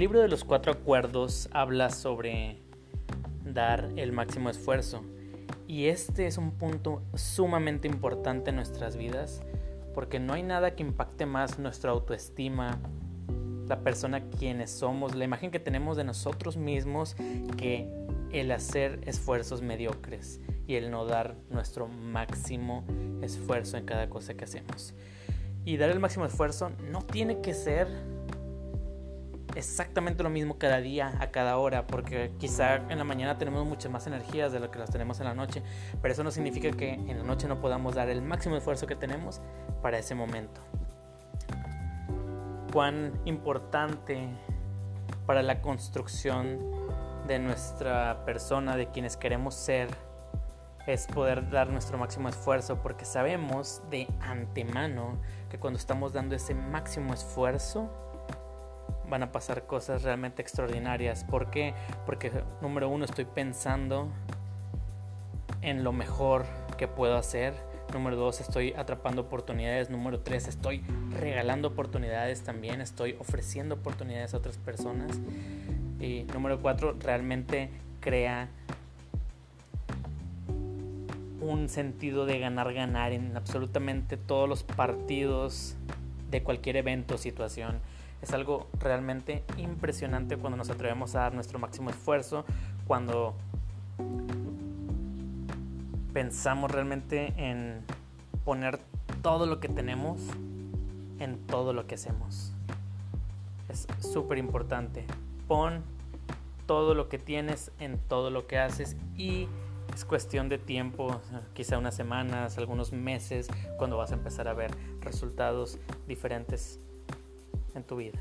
El libro de los cuatro acuerdos habla sobre dar el máximo esfuerzo y este es un punto sumamente importante en nuestras vidas porque no hay nada que impacte más nuestra autoestima, la persona quienes somos, la imagen que tenemos de nosotros mismos que el hacer esfuerzos mediocres y el no dar nuestro máximo esfuerzo en cada cosa que hacemos. Y dar el máximo esfuerzo no tiene que ser exactamente lo mismo cada día, a cada hora, porque quizá en la mañana tenemos muchas más energías de lo que las tenemos en la noche, pero eso no significa que en la noche no podamos dar el máximo esfuerzo que tenemos para ese momento. Cuán importante para la construcción de nuestra persona, de quienes queremos ser, es poder dar nuestro máximo esfuerzo, porque sabemos de antemano que cuando estamos dando ese máximo esfuerzo, van a pasar cosas realmente extraordinarias. ¿Por qué? Porque número uno estoy pensando en lo mejor que puedo hacer. Número dos, estoy atrapando oportunidades. Número tres, estoy regalando oportunidades también. Estoy ofreciendo oportunidades a otras personas. Y número cuatro, realmente crea un sentido de ganar, ganar en absolutamente todos los partidos de cualquier evento o situación. Es algo realmente impresionante cuando nos atrevemos a dar nuestro máximo esfuerzo, cuando pensamos realmente en poner todo lo que tenemos en todo lo que hacemos. Es súper importante. Pon todo lo que tienes en todo lo que haces y es cuestión de tiempo, quizá unas semanas, algunos meses, cuando vas a empezar a ver resultados diferentes en tu vida.